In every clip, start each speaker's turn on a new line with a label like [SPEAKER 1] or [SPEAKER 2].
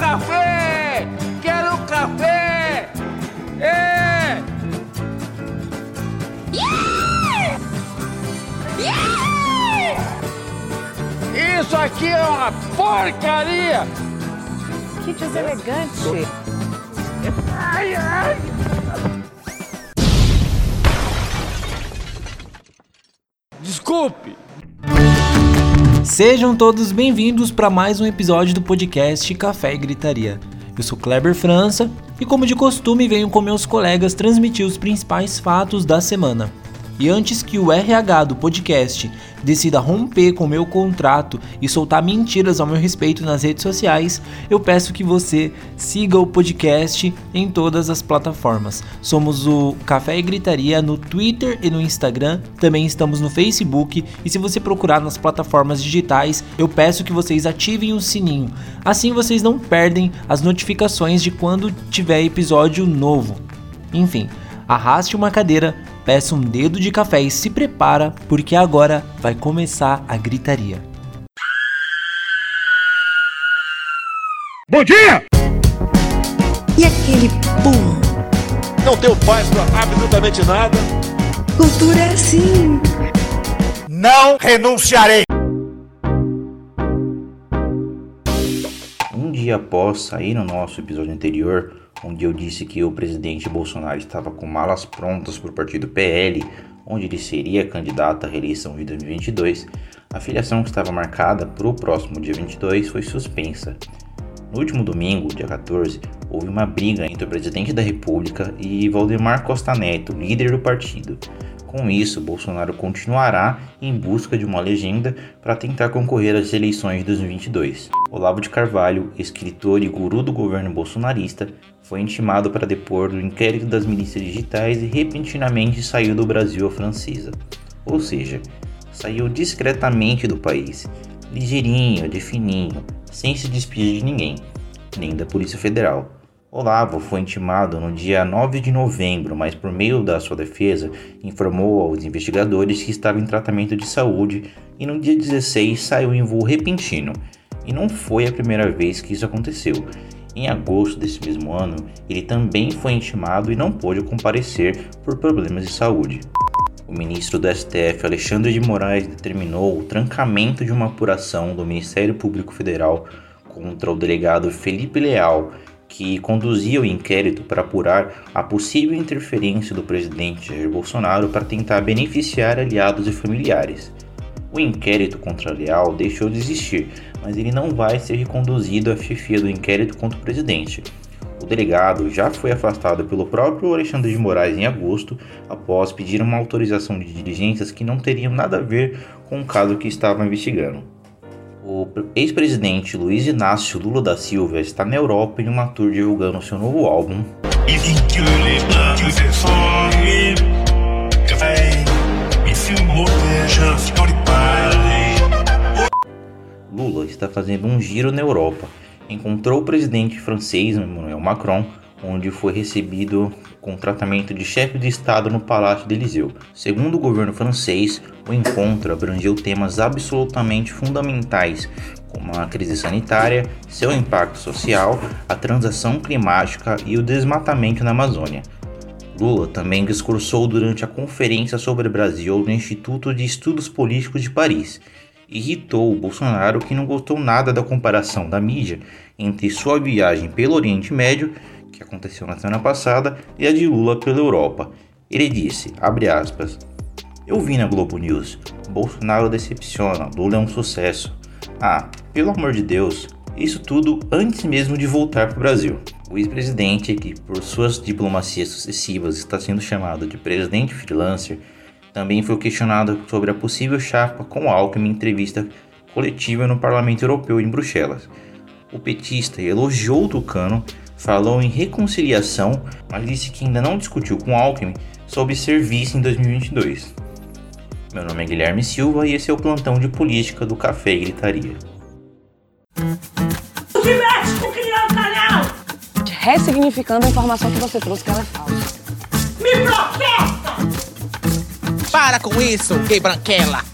[SPEAKER 1] café! Quero café! É! Yeah! Yeah! Isso aqui é uma porcaria!
[SPEAKER 2] Que deselegante!
[SPEAKER 1] Ai, ai! Desculpe!
[SPEAKER 3] Sejam todos bem-vindos para mais um episódio do podcast Café e Gritaria. Eu sou Kleber França e, como de costume, venho com meus colegas transmitir os principais fatos da semana. E antes que o RH do podcast decida romper com meu contrato e soltar mentiras ao meu respeito nas redes sociais, eu peço que você siga o podcast em todas as plataformas. Somos o Café e Gritaria no Twitter e no Instagram, também estamos no Facebook e se você procurar nas plataformas digitais, eu peço que vocês ativem o sininho. Assim vocês não perdem as notificações de quando tiver episódio novo. Enfim, arraste uma cadeira, peça um dedo de café e se prepara, porque agora vai começar a gritaria.
[SPEAKER 1] Bom dia!
[SPEAKER 4] E aquele pum?
[SPEAKER 5] Não tenho paz pra absolutamente nada.
[SPEAKER 4] Cultura é assim.
[SPEAKER 5] Não renunciarei.
[SPEAKER 6] Um dia após sair no nosso episódio anterior, onde eu disse que o presidente Bolsonaro estava com malas prontas para o partido PL, onde ele seria candidato à reeleição de 2022, a filiação que estava marcada para o próximo dia 22 foi suspensa. No último domingo, dia 14, houve uma briga entre o presidente da República e Valdemar Costa Neto, líder do partido. Com isso, Bolsonaro continuará em busca de uma legenda para tentar concorrer às eleições de 2022. Olavo de Carvalho, escritor e guru do governo bolsonarista, foi intimado para depor do inquérito das milícias digitais e repentinamente saiu do Brasil à francesa. Ou seja, saiu discretamente do país, ligeirinho, de fininho, sem se despedir de ninguém, nem da Polícia Federal. Olavo foi intimado no dia 9 de novembro, mas por meio da sua defesa informou aos investigadores que estava em tratamento de saúde e no dia 16 saiu em voo repentino. E não foi a primeira vez que isso aconteceu. Em agosto desse mesmo ano, ele também foi intimado e não pôde comparecer por problemas de saúde. O ministro do STF, Alexandre de Moraes, determinou o trancamento de uma apuração do Ministério Público Federal contra o delegado Felipe Leal, que conduzia o inquérito para apurar a possível interferência do presidente Jair Bolsonaro para tentar beneficiar aliados e familiares. O inquérito contra Leal deixou de existir, mas ele não vai ser reconduzido à chefia do inquérito contra o presidente. O delegado já foi afastado pelo próprio Alexandre de Moraes em agosto, após pedir uma autorização de diligências que não teriam nada a ver com o caso que estava investigando. O ex-presidente Luiz Inácio Lula da Silva está na Europa em uma tour divulgando seu novo álbum. Lula está fazendo um giro na Europa. Encontrou o presidente francês Emmanuel Macron, onde foi recebido com tratamento de chefe de Estado no Palácio de Eliseu. Segundo o governo francês, o encontro abrangeu temas absolutamente fundamentais, como a crise sanitária, seu impacto social, a transação climática e o desmatamento na Amazônia. Lula também discursou durante a conferência sobre o Brasil no Instituto de Estudos Políticos de Paris. Irritou o Bolsonaro que não gostou nada da comparação da mídia entre sua viagem pelo Oriente Médio que aconteceu na semana passada, e a de Lula pela Europa. Ele disse, aspas, Eu vi na Globo News, Bolsonaro decepciona, Lula é um sucesso. Ah, pelo amor de Deus, isso tudo antes mesmo de voltar para o Brasil. O ex-presidente, que por suas diplomacias sucessivas está sendo chamado de presidente freelancer, também foi questionado sobre a possível chapa com Alckmin em entrevista coletiva no Parlamento Europeu em Bruxelas. O petista elogiou o Tucano falou em reconciliação, mas disse que ainda não discutiu com Alckmin sobre ser vice em 2022. Meu nome é Guilherme Silva e esse é o plantão de política do Café e Gritaria.
[SPEAKER 7] Se mexe com criança
[SPEAKER 2] Ressignificando a informação que você trouxe que ela é falsa.
[SPEAKER 7] Me processa!
[SPEAKER 8] Para com isso, gay branquela!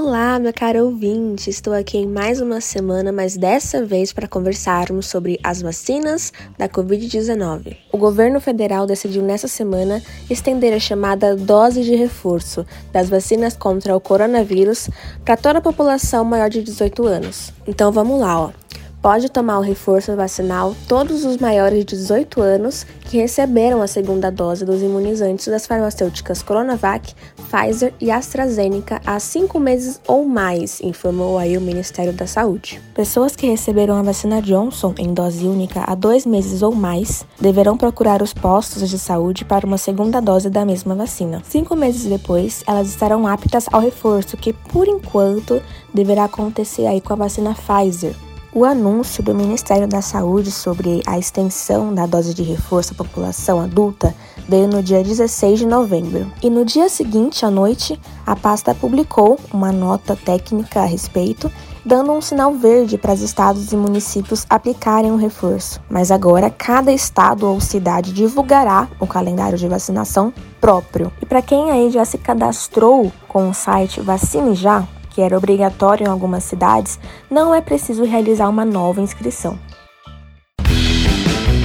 [SPEAKER 8] Olá, meu caro ouvinte! Estou aqui em mais uma semana, mas dessa vez para conversarmos sobre as vacinas da Covid-19. O governo federal decidiu nessa semana estender a chamada dose de reforço das vacinas contra o coronavírus para toda a população maior de 18 anos. Então vamos lá, ó pode tomar o reforço vacinal todos os maiores de 18 anos que receberam a segunda dose dos imunizantes das farmacêuticas Coronavac, Pfizer e AstraZeneca há cinco meses ou mais, informou aí o Ministério da Saúde. Pessoas que receberam a vacina Johnson em dose única há dois meses ou mais deverão procurar os postos de saúde para uma segunda dose da mesma vacina. Cinco meses depois, elas estarão aptas ao reforço, que por enquanto deverá acontecer aí com a vacina Pfizer. O anúncio do Ministério da Saúde sobre a extensão da dose de reforço à população adulta veio no dia 16 de novembro. E no dia seguinte, à noite, a pasta publicou uma nota técnica a respeito, dando um sinal verde para os estados e municípios aplicarem o reforço. Mas agora, cada estado ou cidade divulgará o calendário de vacinação próprio. E para quem aí já se cadastrou com o site Vacine Já, que era obrigatório em algumas cidades, não é preciso realizar uma nova inscrição.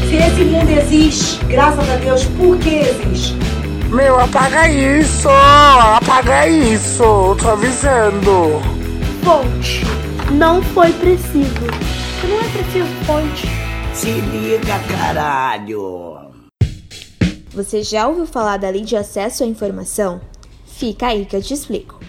[SPEAKER 7] Se esse mundo existe, graças a Deus, por que existe?
[SPEAKER 1] Meu, apaga isso! Apaga isso! Tô avisando!
[SPEAKER 9] Fonte. Não foi preciso. Não é preciso fonte.
[SPEAKER 10] Se liga, caralho!
[SPEAKER 11] Você já ouviu falar da Lei de Acesso à Informação? Fica aí que eu te explico.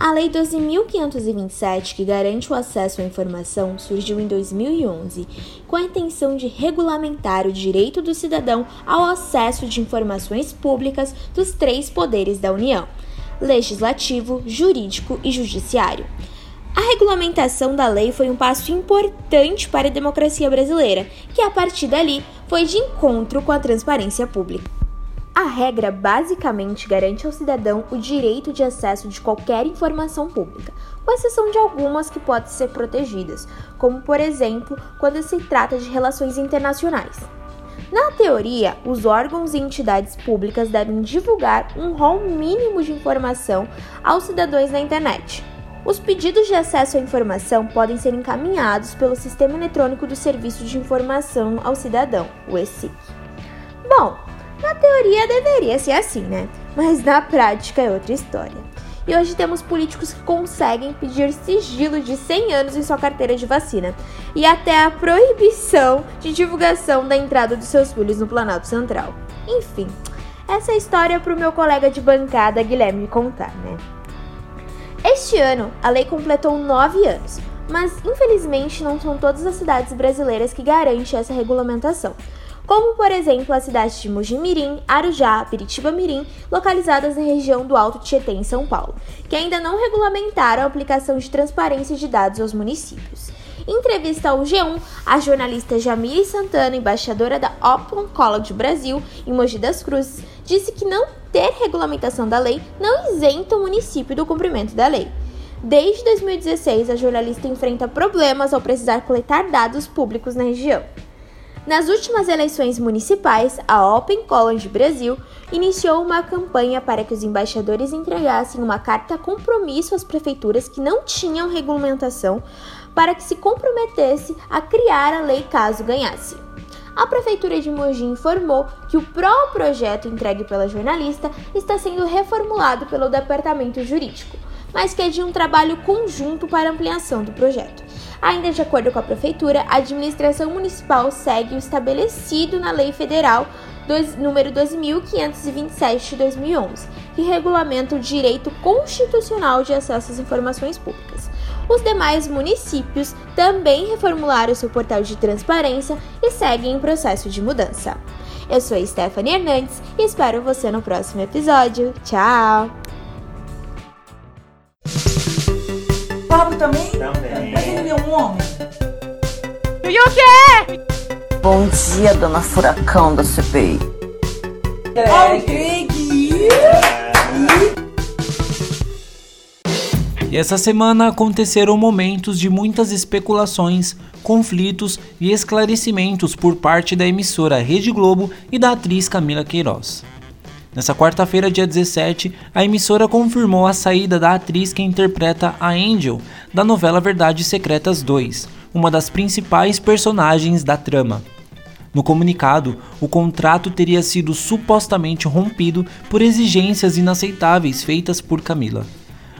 [SPEAKER 11] A Lei 12.527, que garante o acesso à informação, surgiu em 2011 com a intenção de regulamentar o direito do cidadão ao acesso de informações públicas dos três poderes da União: legislativo, jurídico e judiciário. A regulamentação da lei foi um passo importante para a democracia brasileira, que a partir dali foi de encontro com a transparência pública. A regra basicamente garante ao cidadão o direito de acesso de qualquer informação pública, com exceção de algumas que podem ser protegidas, como por exemplo quando se trata de relações internacionais. Na teoria, os órgãos e entidades públicas devem divulgar um rol mínimo de informação aos cidadãos na internet. Os pedidos de acesso à informação podem ser encaminhados pelo Sistema Eletrônico do Serviço de Informação ao Cidadão, o ESIC. Bom, na teoria deveria ser assim, né? Mas na prática é outra história. E hoje temos políticos que conseguem pedir sigilo de 100 anos em sua carteira de vacina e até a proibição de divulgação da entrada dos seus filhos no Planalto Central. Enfim, essa é história para o meu colega de bancada Guilherme contar, né? Este ano, a lei completou 9 anos, mas infelizmente não são todas as cidades brasileiras que garantem essa regulamentação como por exemplo as cidades de Mojimirim, Arujá, Piritiba Mirim, localizadas na região do Alto Tietê, em São Paulo, que ainda não regulamentaram a aplicação de transparência de dados aos municípios. Em entrevista ao G1, a jornalista Jamile Santana, embaixadora da Open College Brasil, em Mogi das Cruzes, disse que não ter regulamentação da lei não isenta o município do cumprimento da lei. Desde 2016, a jornalista enfrenta problemas ao precisar coletar dados públicos na região. Nas últimas eleições municipais, a Open College Brasil iniciou uma campanha para que os embaixadores entregassem uma carta compromisso às prefeituras que não tinham regulamentação para que se comprometesse a criar a lei caso ganhasse. A prefeitura de Mogi informou que o próprio projeto entregue pela jornalista está sendo reformulado pelo departamento jurídico, mas que é de um trabalho conjunto para ampliação do projeto. Ainda de acordo com a Prefeitura, a administração municipal segue o estabelecido na Lei Federal dois, número 2527 de 2011, que regulamenta o direito constitucional de acesso às informações públicas. Os demais municípios também reformularam seu portal de transparência e seguem em processo de mudança. Eu sou Stephanie Hernandes e espero você no próximo episódio. Tchau!
[SPEAKER 7] Pablo também? Também. É um homem.
[SPEAKER 9] E o quê?
[SPEAKER 12] Bom dia, dona Furacão da CPI.
[SPEAKER 7] Oh, Greg!
[SPEAKER 3] E essa semana aconteceram momentos de muitas especulações, conflitos e esclarecimentos por parte da emissora Rede Globo e da atriz Camila Queiroz. Nessa quarta-feira, dia 17, a emissora confirmou a saída da atriz que interpreta a Angel da novela Verdades Secretas 2, uma das principais personagens da trama. No comunicado, o contrato teria sido supostamente rompido por exigências inaceitáveis feitas por Camila.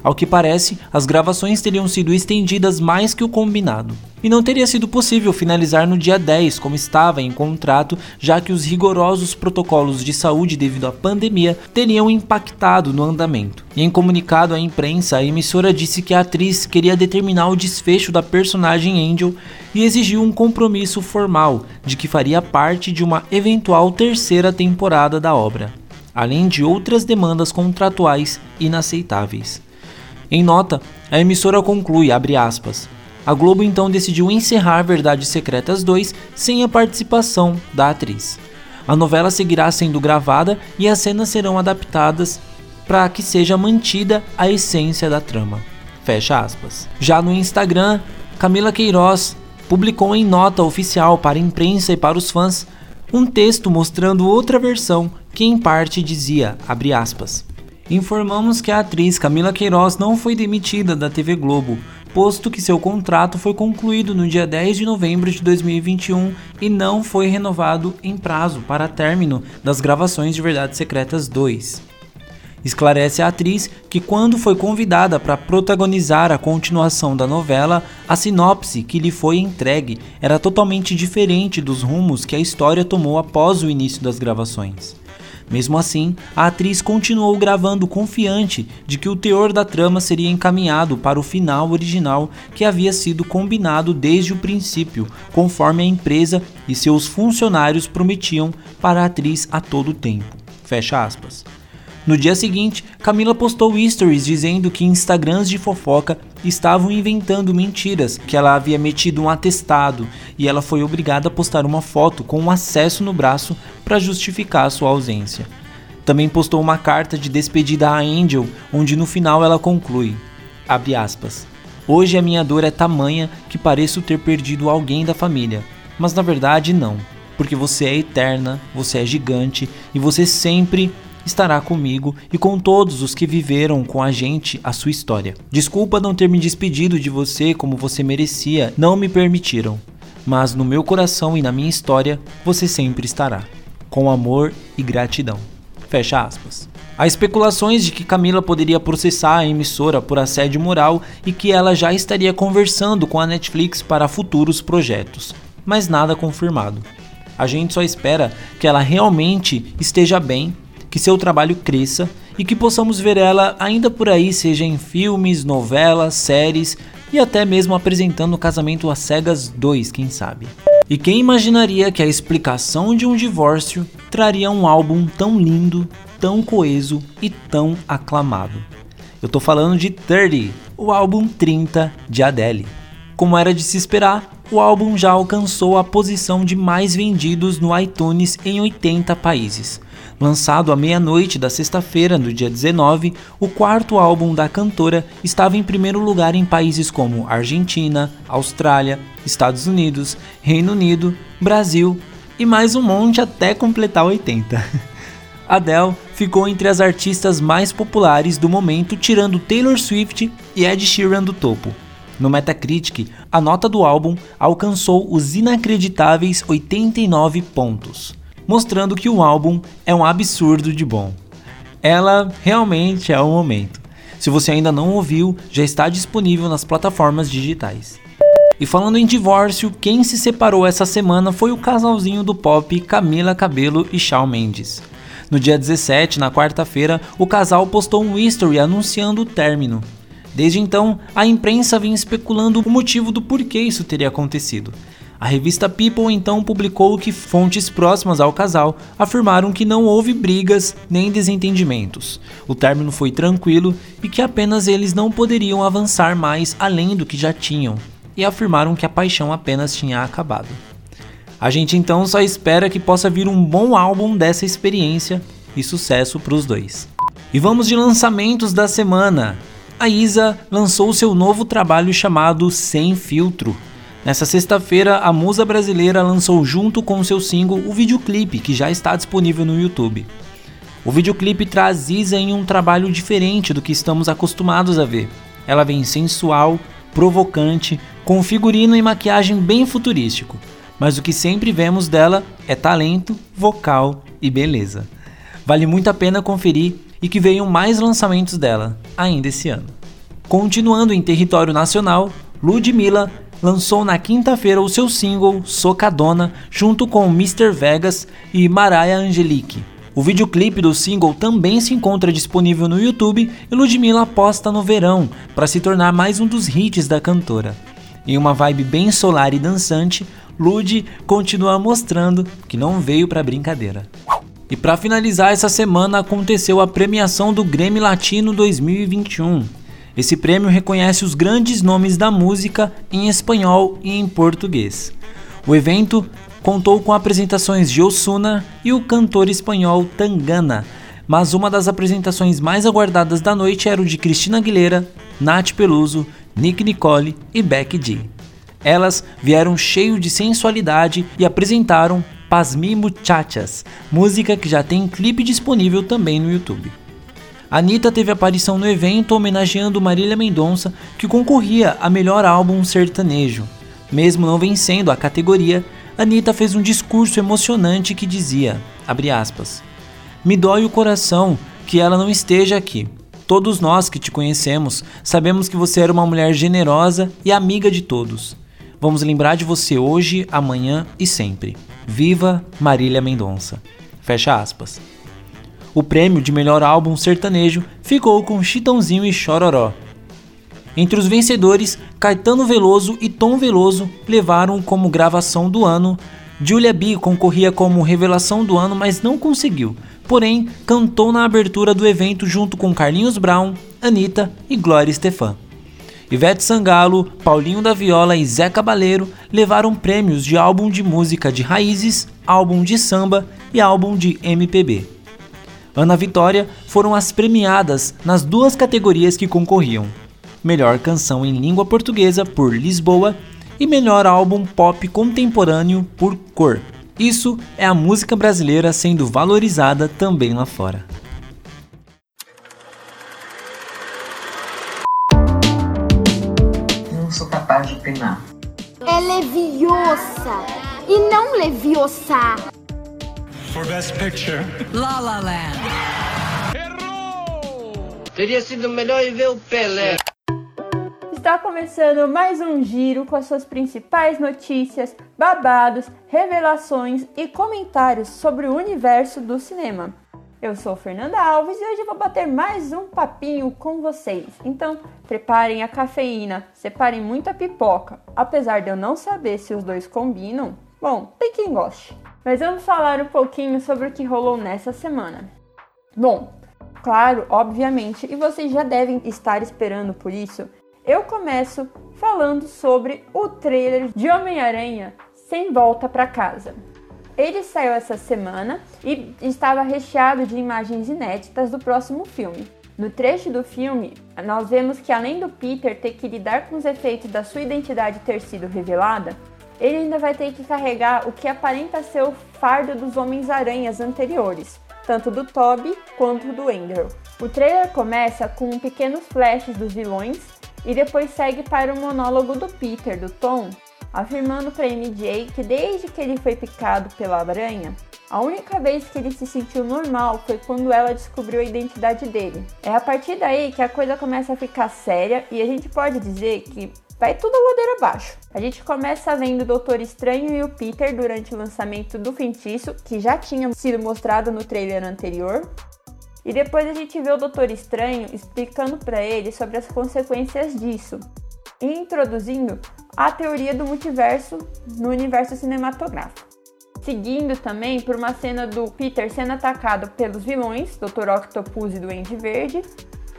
[SPEAKER 3] Ao que parece, as gravações teriam sido estendidas mais que o combinado. E não teria sido possível finalizar no dia 10, como estava em contrato, já que os rigorosos protocolos de saúde devido à pandemia teriam impactado no andamento. E em comunicado à imprensa, a emissora disse que a atriz queria determinar o desfecho da personagem Angel e exigiu um compromisso formal de que faria parte de uma eventual terceira temporada da obra, além de outras demandas contratuais inaceitáveis. Em nota, a emissora conclui, aspas, a Globo então decidiu encerrar Verdades Secretas 2 sem a participação da atriz. A novela seguirá sendo gravada e as cenas serão adaptadas para que seja mantida a essência da trama. Fecha aspas. Já no Instagram, Camila Queiroz publicou em nota oficial para a imprensa e para os fãs um texto mostrando outra versão que em parte dizia, abre aspas, informamos que a atriz Camila Queiroz não foi demitida da TV Globo, posto que seu contrato foi concluído no dia 10 de novembro de 2021 e não foi renovado em prazo para término das gravações de Verdades Secretas 2. Esclarece a atriz que, quando foi convidada para protagonizar a continuação da novela, a sinopse que lhe foi entregue era totalmente diferente dos rumos que a história tomou após o início das gravações. Mesmo assim, a atriz continuou gravando confiante de que o teor da trama seria encaminhado para o final original que havia sido combinado desde o princípio, conforme a empresa e seus funcionários prometiam para a atriz a todo tempo. Fecha aspas. No dia seguinte, Camila postou stories dizendo que Instagrams de fofoca estavam inventando mentiras, que ela havia metido um atestado e ela foi obrigada a postar uma foto com um acesso no braço para justificar sua ausência. Também postou uma carta de despedida a Angel, onde no final ela conclui: aspas, Hoje a minha dor é tamanha que pareço ter perdido alguém da família, mas na verdade não, porque você é eterna, você é gigante e você sempre estará comigo e com todos os que viveram com a gente a sua história. Desculpa não ter me despedido de você como você merecia, não me permitiram. Mas no meu coração e na minha história, você sempre estará. Com amor e gratidão. Fecha aspas. Há especulações de que Camila poderia processar a emissora por assédio moral e que ela já estaria conversando com a Netflix para futuros projetos, mas nada confirmado. A gente só espera que ela realmente esteja bem que seu trabalho cresça e que possamos ver ela ainda por aí, seja em filmes, novelas, séries e até mesmo apresentando o Casamento às Cegas 2, quem sabe. E quem imaginaria que a explicação de um divórcio traria um álbum tão lindo, tão coeso e tão aclamado? Eu tô falando de 30, o álbum 30 de Adele. Como era de se esperar, o álbum já alcançou a posição de mais vendidos no iTunes em 80 países Lançado à meia-noite da sexta-feira, no dia 19, o quarto álbum da cantora estava em primeiro lugar em países como Argentina, Austrália, Estados Unidos, Reino Unido, Brasil e mais um monte até completar 80. Adele ficou entre as artistas mais populares do momento, tirando Taylor Swift e Ed Sheeran do topo. No Metacritic, a nota do álbum alcançou os inacreditáveis 89 pontos mostrando que o álbum é um absurdo de bom. Ela realmente é o momento. Se você ainda não ouviu, já está disponível nas plataformas digitais. E falando em divórcio, quem se separou essa semana foi o casalzinho do pop Camila Cabelo e Shawn Mendes. No dia 17, na quarta-feira, o casal postou um history anunciando o término. Desde então, a imprensa vem especulando o motivo do porquê isso teria acontecido. A revista People então publicou que fontes próximas ao casal afirmaram que não houve brigas nem desentendimentos. O término foi tranquilo e que apenas eles não poderiam avançar mais além do que já tinham, e afirmaram que a paixão apenas tinha acabado. A gente então só espera que possa vir um bom álbum dessa experiência e sucesso para os dois. E vamos de lançamentos da semana. A Isa lançou seu novo trabalho chamado Sem Filtro, Nessa sexta-feira, a musa brasileira lançou junto com seu single o videoclipe que já está disponível no YouTube. O videoclipe traz Isa em um trabalho diferente do que estamos acostumados a ver. Ela vem sensual, provocante, com figurino e maquiagem bem futurístico. Mas o que sempre vemos dela é talento, vocal e beleza. Vale muito a pena conferir e que venham mais lançamentos dela ainda esse ano. Continuando em território nacional, Ludmilla lançou na quinta-feira o seu single Socadona junto com Mr. Vegas e Mariah Angelique. O videoclipe do single também se encontra disponível no YouTube e Ludmilla aposta no verão para se tornar mais um dos hits da cantora. Em uma vibe bem solar e dançante, Lud continua mostrando que não veio para brincadeira. E para finalizar essa semana aconteceu a premiação do Grammy Latino 2021. Esse prêmio reconhece os grandes nomes da música em espanhol e em português. O evento contou com apresentações de Osuna e o cantor espanhol Tangana, mas uma das apresentações mais aguardadas da noite era o de Cristina Aguilera, Nath Peluso, Nick Nicole e Becky G. Elas vieram cheio de sensualidade e apresentaram Pasmi Muchachas, música que já tem clipe disponível também no YouTube. Anitta teve aparição no evento homenageando Marília Mendonça, que concorria a melhor álbum sertanejo. Mesmo não vencendo a categoria, Anitta fez um discurso emocionante que dizia, aspas, Me dói o coração que ela não esteja aqui. Todos nós que te conhecemos sabemos que você era uma mulher generosa e amiga de todos. Vamos lembrar de você hoje, amanhã e sempre. Viva Marília Mendonça. Fecha aspas. O prêmio de melhor álbum sertanejo ficou com Chitãozinho e Chororó. Entre os vencedores, Caetano Veloso e Tom Veloso levaram como gravação do ano. Julia B concorria como revelação do ano, mas não conseguiu. Porém, cantou na abertura do evento junto com Carlinhos Brown, Anitta e Glória Estefan. Ivete Sangalo, Paulinho da Viola e Zé Cabaleiro levaram prêmios de álbum de música de raízes, álbum de samba e álbum de MPB. Ana Vitória foram as premiadas nas duas categorias que concorriam: Melhor Canção em Língua Portuguesa por Lisboa e Melhor Álbum Pop Contemporâneo por Cor. Isso é a música brasileira sendo valorizada também lá fora.
[SPEAKER 12] Não sou capaz de opinar.
[SPEAKER 9] É leviosa e não leviosa
[SPEAKER 13] for Best Picture. La La Land.
[SPEAKER 14] Errou! Teria sido melhor ir ver o Pelé.
[SPEAKER 15] Está começando mais um giro com as suas principais notícias, babados, revelações e comentários sobre o universo do cinema. Eu sou Fernanda Alves e hoje vou bater mais um papinho com vocês. Então, preparem a cafeína, separem muita pipoca. Apesar de eu não saber se os dois combinam, bom, tem quem goste. Mas vamos falar um pouquinho sobre o que rolou nessa semana. Bom, claro, obviamente, e vocês já devem estar esperando por isso, eu começo falando sobre o trailer de Homem-Aranha Sem Volta para Casa. Ele saiu essa semana e estava recheado de imagens inéditas do próximo filme. No trecho do filme, nós vemos que além do Peter ter que lidar com os efeitos da sua identidade ter sido revelada, ele ainda vai ter que carregar o que aparenta ser o fardo dos Homens-Aranhas anteriores, tanto do Toby quanto do Andrew. O trailer começa com pequenos flashes dos vilões e depois segue para o monólogo do Peter, do Tom, afirmando para MJ que desde que ele foi picado pela aranha, a única vez que ele se sentiu normal foi quando ela descobriu a identidade dele. É a partir daí que a coisa começa a ficar séria e a gente pode dizer que vai tudo ladeira abaixo. A gente começa vendo o Doutor Estranho e o Peter durante o lançamento do feitiço, que já tinha sido mostrado no trailer anterior. E depois a gente vê o Doutor Estranho explicando para ele sobre as consequências disso introduzindo a teoria do multiverso no universo cinematográfico. Seguindo também por uma cena do Peter sendo atacado pelos vilões, Dr. Octopus e Duende Verde,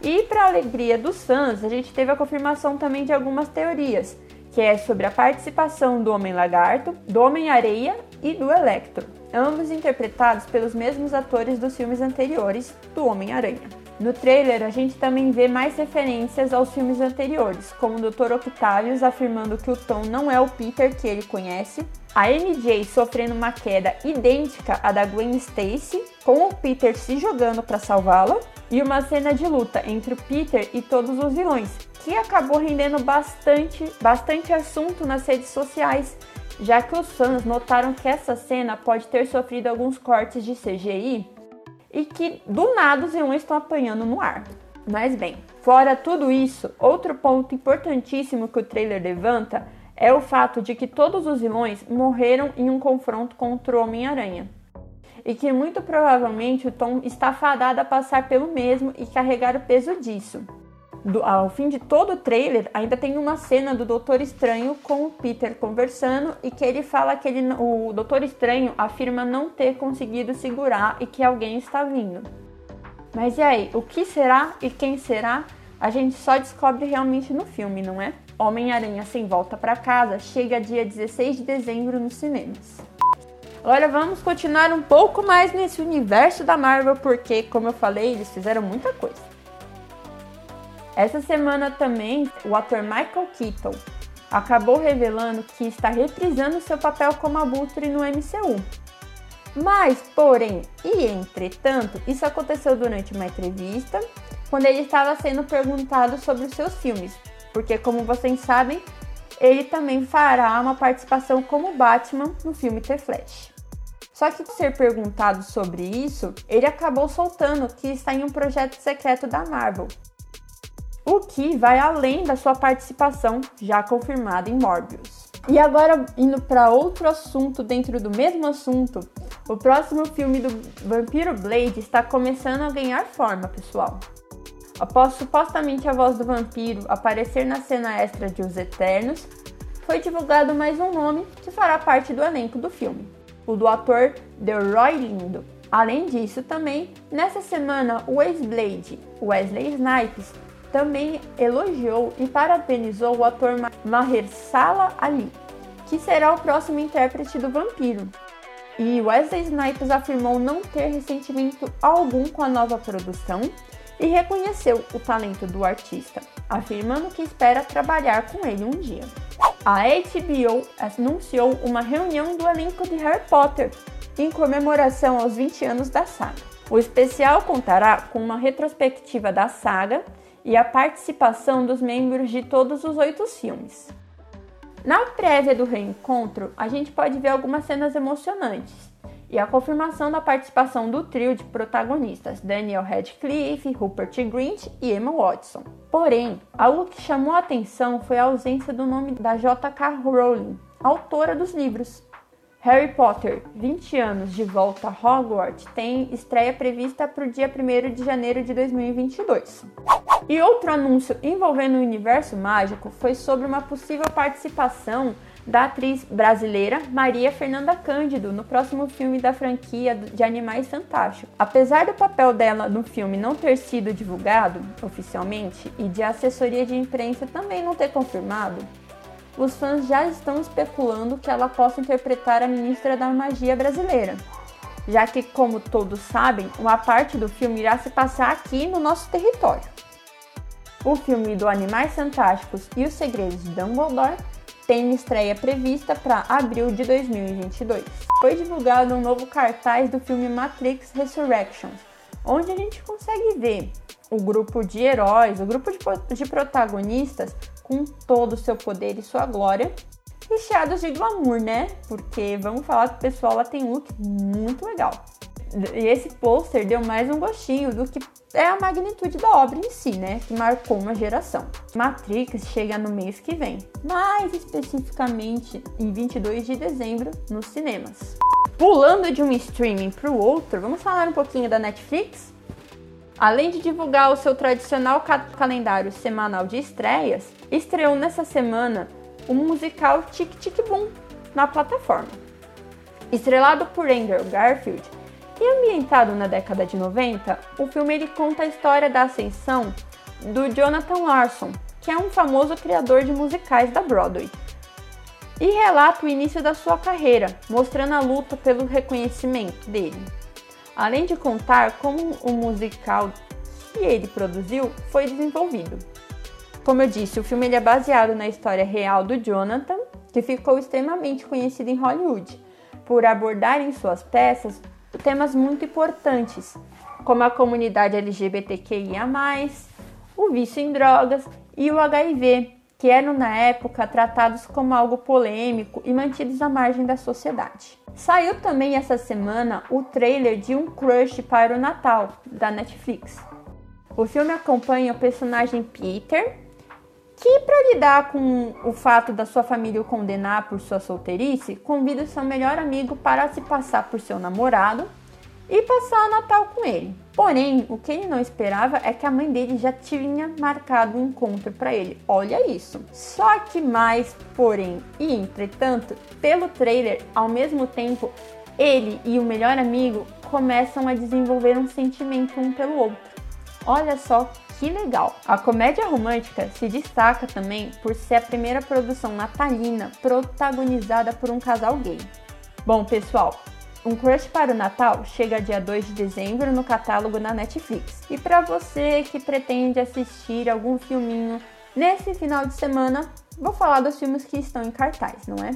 [SPEAKER 15] e, para alegria dos fãs, a gente teve a confirmação também de algumas teorias, que é sobre a participação do Homem-Lagarto, do Homem-Areia e do Electro, ambos interpretados pelos mesmos atores dos filmes anteriores do Homem-Aranha. No trailer, a gente também vê mais referências aos filmes anteriores, como o Dr. Octavius afirmando que o Tom não é o Peter que ele conhece, a MJ sofrendo uma queda idêntica à da Gwen Stacy com o Peter se jogando para salvá-la, e uma cena de luta entre o Peter e todos os vilões, que acabou rendendo bastante, bastante assunto nas redes sociais, já que os fãs notaram que essa cena pode ter sofrido alguns cortes de CGI e que do nada os vilões estão apanhando no ar. Mas bem, fora tudo isso, outro ponto importantíssimo que o trailer levanta é o fato de que todos os vilões morreram em um confronto contra o Homem-Aranha. E que muito provavelmente o Tom está fadado a passar pelo mesmo e carregar o peso disso. Do, ao fim de todo o trailer, ainda tem uma cena do Doutor Estranho com o Peter conversando e que ele fala que ele, o Doutor Estranho afirma não ter conseguido segurar e que alguém está vindo. Mas e aí, o que será e quem será? A gente só descobre realmente no filme, não é? Homem-Aranha Sem Volta para Casa chega dia 16 de dezembro nos cinemas. Agora vamos continuar um pouco mais nesse universo da Marvel, porque, como eu falei, eles fizeram muita coisa. Essa semana também, o ator Michael Keaton acabou revelando que está reprisando seu papel como Abutre no MCU. Mas, porém e entretanto, isso aconteceu durante uma entrevista, quando ele estava sendo perguntado sobre os seus filmes, porque como vocês sabem, ele também fará uma participação como Batman no filme The Flash. Só que ser perguntado sobre isso, ele acabou soltando que está em um projeto secreto da Marvel, o que vai além da sua participação já confirmada em Morbius. E agora, indo para outro assunto dentro do mesmo assunto, o próximo filme do Vampiro Blade está começando a ganhar forma, pessoal. Após supostamente a voz do vampiro aparecer na cena extra de Os Eternos, foi divulgado mais um nome que fará parte do elenco do filme, o do ator Delroy Lindo. Além disso, também, nessa semana, o ex-Blade, Wesley Snipes, também elogiou e parabenizou o ator Mahershala Ali, que será o próximo intérprete do vampiro. E Wesley Snipes afirmou não ter ressentimento algum com a nova produção e reconheceu o talento do artista, afirmando que espera trabalhar com ele um dia. A HBO anunciou uma reunião do elenco de Harry Potter em comemoração aos 20 anos da saga. O especial contará com uma retrospectiva da saga e a participação dos membros de todos os oito filmes. Na prévia do reencontro, a gente pode ver algumas cenas emocionantes e a confirmação da participação do trio de protagonistas Daniel Radcliffe, Rupert Grint e Emma Watson. Porém, algo que chamou a atenção foi a ausência do nome da J.K. Rowling, autora dos livros. Harry Potter, 20 anos de volta a Hogwarts, tem estreia prevista para o dia 1 de janeiro de 2022. E outro anúncio envolvendo o universo mágico foi sobre uma possível participação da atriz brasileira Maria Fernanda Cândido no próximo filme da franquia de Animais Fantásticos. Apesar do papel dela no filme não ter sido divulgado oficialmente e de assessoria de imprensa também não ter confirmado, os fãs já estão especulando que ela possa interpretar a ministra da magia brasileira, já que, como todos sabem, uma parte do filme irá se passar aqui no nosso território. O filme do Animais Fantásticos e os Segredos de Dumbledore tem estreia prevista para abril de 2022. Foi divulgado um novo cartaz do filme Matrix Resurrections, onde a gente consegue ver o grupo de heróis, o grupo de, de protagonistas com todo o seu poder e sua glória, recheados de glamour, né? Porque vamos falar que o pessoal lá tem look muito legal. E esse pôster deu mais um gostinho do que é a magnitude da obra em si, né? Que marcou uma geração. Matrix chega no mês que vem, mais especificamente em 22 de dezembro nos cinemas. Pulando de um streaming para o outro, vamos falar um pouquinho da Netflix? Além de divulgar o seu tradicional ca calendário semanal de estreias, estreou nessa semana o musical Tic Tic Boom na plataforma. Estrelado por Andrew Garfield e ambientado na década de 90, o filme ele conta a história da ascensão do Jonathan Larson, que é um famoso criador de musicais da Broadway, e relata o início da sua carreira, mostrando a luta pelo reconhecimento dele além de contar como o musical que ele produziu foi desenvolvido. Como eu disse, o filme é baseado na história real do Jonathan, que ficou extremamente conhecido em Hollywood, por abordar em suas peças temas muito importantes, como a comunidade LGBTQIA, o vício em drogas e o HIV, que eram na época tratados como algo polêmico e mantidos à margem da sociedade. Saiu também essa semana o trailer de Um Crush para o Natal, da Netflix. O filme acompanha o personagem Peter, que, para lidar com o fato da sua família o condenar por sua solteirice, convida seu melhor amigo para se passar por seu namorado e passar o Natal com ele. Porém, o que ele não esperava é que a mãe dele já tinha marcado um encontro para ele. Olha isso. Só que mais, porém e entretanto, pelo trailer, ao mesmo tempo, ele e o melhor amigo começam a desenvolver um sentimento um pelo outro. Olha só que legal! A comédia romântica se destaca também por ser a primeira produção natalina protagonizada por um casal gay. Bom, pessoal, um Crush para o Natal chega dia 2 de dezembro no catálogo na Netflix. E para você que pretende assistir algum filminho nesse final de semana, vou falar dos filmes que estão em cartaz, não é?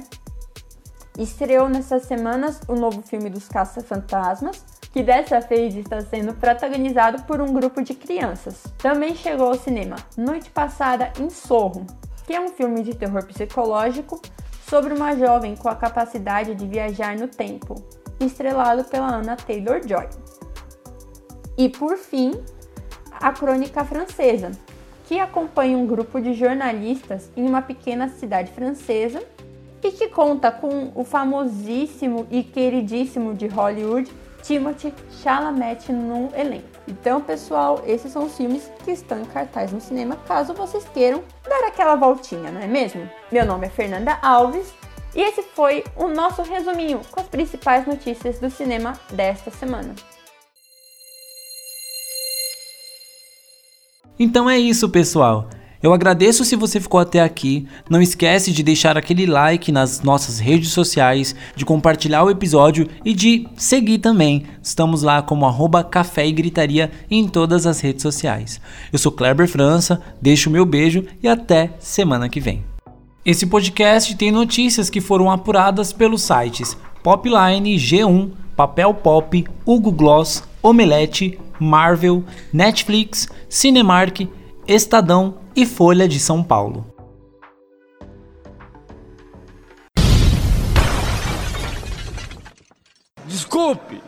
[SPEAKER 15] Estreou nessas semanas o novo filme dos Caça-Fantasmas, que dessa vez está sendo protagonizado por um grupo de crianças. Também chegou ao cinema Noite Passada em Sorro, que é um filme de terror psicológico sobre uma jovem com a capacidade de viajar no tempo, estrelado pela Anna Taylor-Joy. E por fim, a Crônica Francesa, que acompanha um grupo de jornalistas em uma pequena cidade francesa e que conta com o famosíssimo e queridíssimo de Hollywood Timothy Chalamet no elenco. Então, pessoal, esses são os filmes que estão em cartaz no cinema, caso vocês queiram dar aquela voltinha, não é mesmo? Meu nome é Fernanda Alves e esse foi o nosso resuminho com as principais notícias do cinema desta semana.
[SPEAKER 3] Então é isso, pessoal. Eu agradeço se você ficou até aqui. Não esquece de deixar aquele like nas nossas redes sociais, de compartilhar o episódio e de seguir também. Estamos lá como arroba café e gritaria em todas as redes sociais. Eu sou Kleber França, deixo meu beijo e até semana que vem. Esse podcast tem notícias que foram apuradas pelos sites Popline, G1, Papel Pop, Hugo Gloss, Omelete, Marvel, Netflix, Cinemark, Estadão e Folha de São Paulo.
[SPEAKER 16] Desculpe!